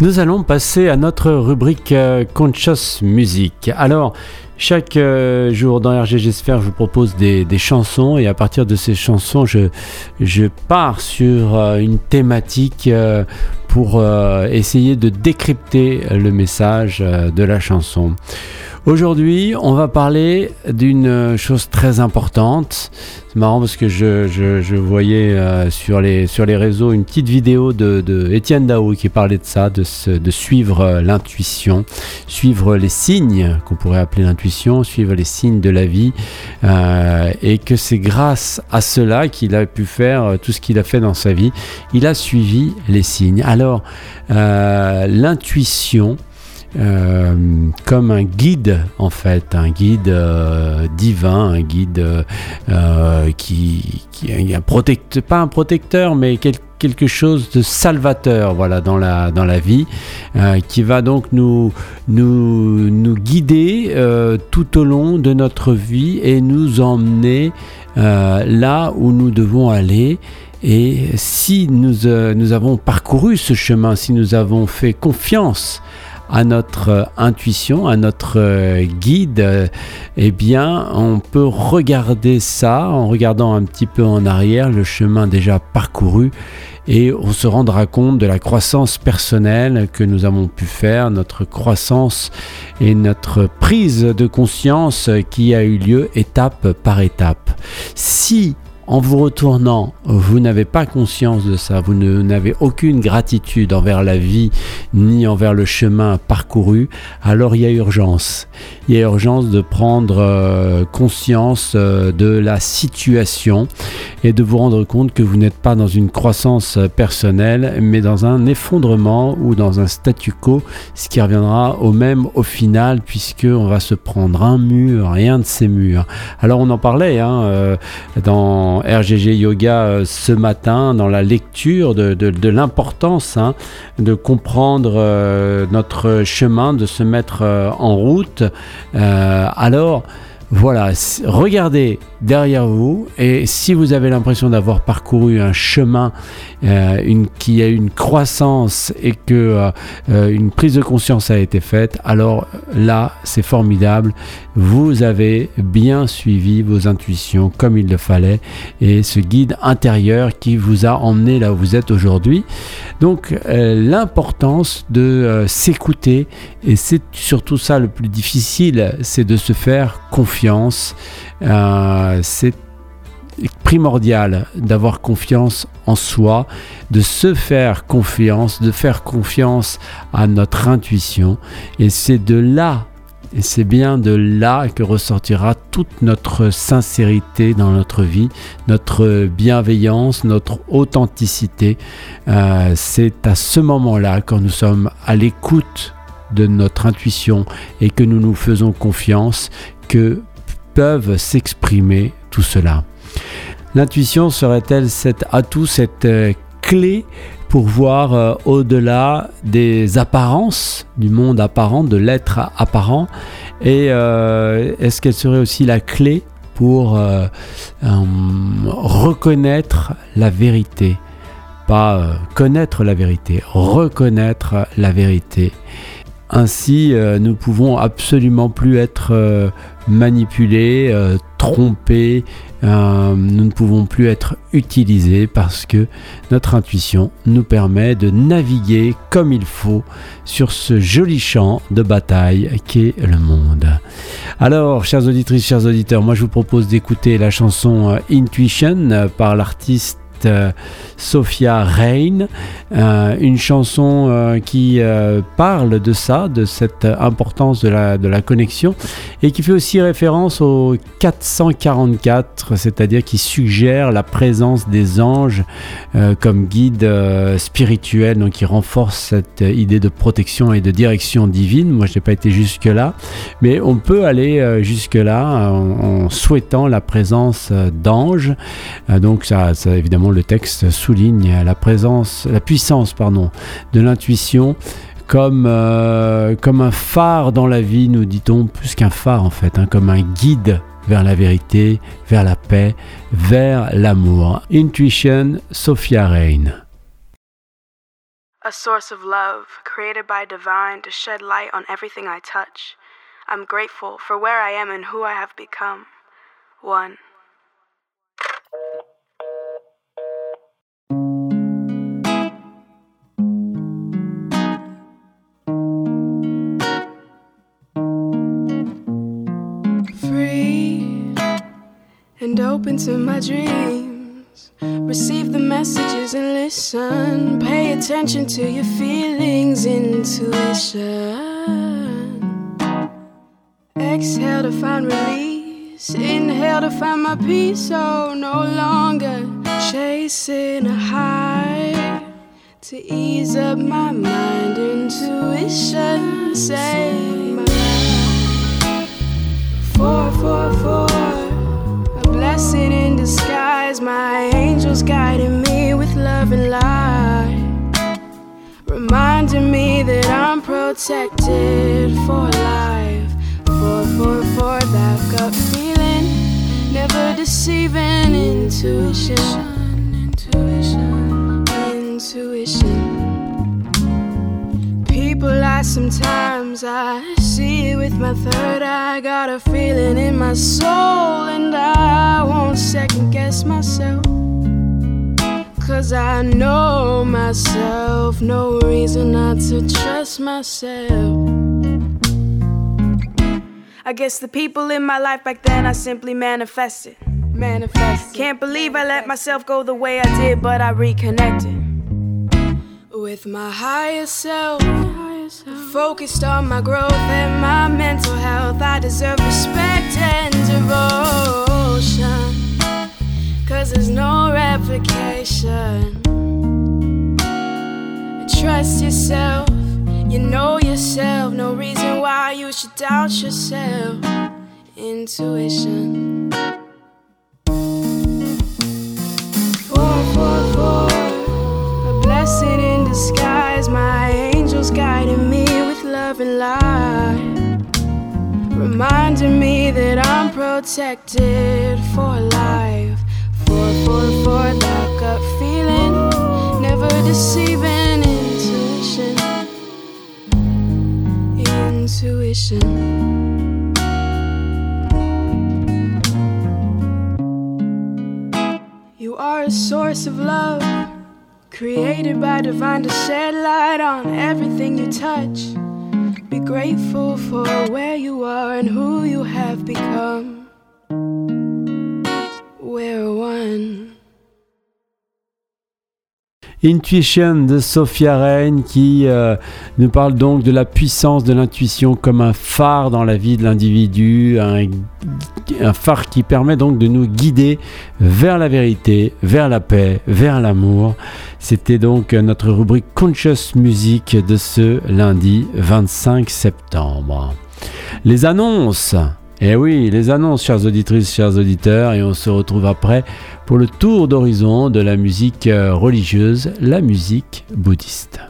Nous allons passer à notre rubrique euh, Conscious Music. Alors, chaque euh, jour dans RGG Sphere, je vous propose des, chansons et à partir de ces chansons, je, je pars sur euh, une thématique pour essayer de décrypter le message de la chanson. Aujourd'hui, on va parler d'une chose très importante. C'est marrant parce que je, voyais euh, sur, les, réseaux une petite vidéo de, Étienne Dao qui parlait de ça, de, suivre euh, l'intuition, suivre les signes qu'on pourrait appeler l'intuition, suivre les signes de la vie, euh, et que c'est grâce à cela qu'il a pu faire tout ce qu'il a fait dans sa vie. Il a suivi les signes. Alors, l'intuition, euh, comme un guide en fait, un guide euh, divin, un guide euh, qui, qui un protecteur, pas un protecteur, mais quelque chose de salvateur voilà dans la dans la vie qui va donc nous nous, nous guider tout au long de notre vie et nous emmener là où nous devons aller. Et si nous, nous avons parcouru ce chemin si nous avons fait confiance à notre intuition, à notre guide, eh bien, on peut regarder ça en regardant un petit peu en arrière le chemin déjà parcouru et on se rendra compte de la croissance personnelle que nous avons pu faire, notre croissance et notre prise de conscience qui a eu lieu étape par étape. Si en vous retournant, vous n'avez pas conscience de ça, vous n'avez aucune gratitude envers la vie ni envers le chemin parcouru, alors il y a urgence. Il y a urgence de prendre euh, conscience euh, de la situation et de vous rendre compte que vous n'êtes pas dans une croissance personnelle, mais dans un effondrement ou dans un statu quo, ce qui reviendra au même au final, puisqu'on va se prendre un mur, rien de ces murs. Alors on en parlait hein, euh, RGG Yoga euh, ce matin dans la lecture de, l'importance hein, de comprendre euh, notre chemin, de se mettre euh, en route. alors, voilà, regardez derrière vous et si vous avez l'impression d'avoir parcouru un chemin euh, qui a une croissance et que euh, euh, une prise de conscience a été faite, alors là c'est formidable. Vous avez bien suivi vos intuitions comme il le fallait et ce guide intérieur qui vous a emmené là où vous êtes aujourd'hui. Donc l'importance de s'écouter et c'est surtout ça le plus difficile, c'est de se faire confiance c'est primordial d'avoir confiance en soi, de se faire confiance, de faire confiance à notre intuition. Et c'est de là, et c'est bien de là que ressortira toute notre sincérité dans notre vie, notre bienveillance, notre authenticité. Euh, c'est à ce moment-là, quand nous sommes à l'écoute de notre intuition et que nous nous faisons confiance, que s'exprimer tout cela. L'intuition serait-elle cet atout, cette euh, clé pour voir euh, au-delà des apparences, du monde apparent, de l'être apparent? Et euh, est-ce qu'elle serait aussi la clé pour reconnaître la vérité? Pas connaître la vérité, reconnaître la vérité. Ainsi, nous pouvons absolument plus être manipulés, euh, trompés, euh, nous ne pouvons plus être utilisés parce que notre intuition nous permet de naviguer comme il faut sur ce joli champ de bataille qu'est le monde. Alors, chers auditrices, chers auditeurs, moi je vous propose d'écouter la chanson euh, Intuition par l'artiste euh, Sophia Rain, euh, une chanson euh, qui parle de ça, de cette importance de la, connexion, et qui fait aussi référence au 444, c'est-à-dire qui suggère la présence des anges comme guide spirituel, donc qui renforce cette idée de protection et de direction divine. Moi, je n'ai pas été jusque-là, mais on peut aller jusque-là en, souhaitant la présence d'anges. donc ça, ça évidemment le texte souligne la présence, la puissance pardon, de l'intuition comme, euh, comme un phare dans la vie, nous dit-on, plus qu'un phare en fait, hein, comme un guide vers la vérité, vers la paix, vers l'amour. Intuition, Sophia Rain. a source of love, created by divine to shed light on everything I touch. I'm grateful for where I am and who I have become. One. And open to my dreams. Receive the messages and listen. Pay attention to your feelings, intuition. Exhale to find release. Inhale to find my peace. Oh, no longer chasing a high. To ease up my mind, intuition save my life. Four, four, protected for life for, for, for that gut feeling. Never deceiving intuition. Intuition. Intuition. People lie sometimes. I see it with my third eye. Got a feeling in my soul, and I won't second guess myself. Cause I know myself, no reason not to trust myself. I guess the people in my life back then I simply manifested. Manifested. Can't believe I let myself go the way I did, but I reconnected with my higher self. Focused on my growth and my mental health. I deserve respect and devotion. Cause there's no replication. Trust yourself. You know yourself, no reason why you should doubt yourself. Intuition. Four, four, four. A blessing in disguise. My angels guiding me with love and light. Reminding me that I'm protected for life. Four. That gut feeling. Never deceiving intuition intuition. You are a source of love, created by divine to shed light on everything you touch. Be grateful for where you are and who you have become. Intuition de Sophia Reign qui euh, nous parle donc de la puissance de l'intuition comme un phare dans la vie de l'individu, un, phare qui permet donc de nous guider vers la vérité, vers la paix, vers l'amour. C'était donc notre rubrique Conscious Music de ce lundi 25 septembre. Les annonces eh oui, les annonces, chères auditrices, chers auditeurs, et on se retrouve après pour le tour d'horizon de la musique religieuse, la musique bouddhiste.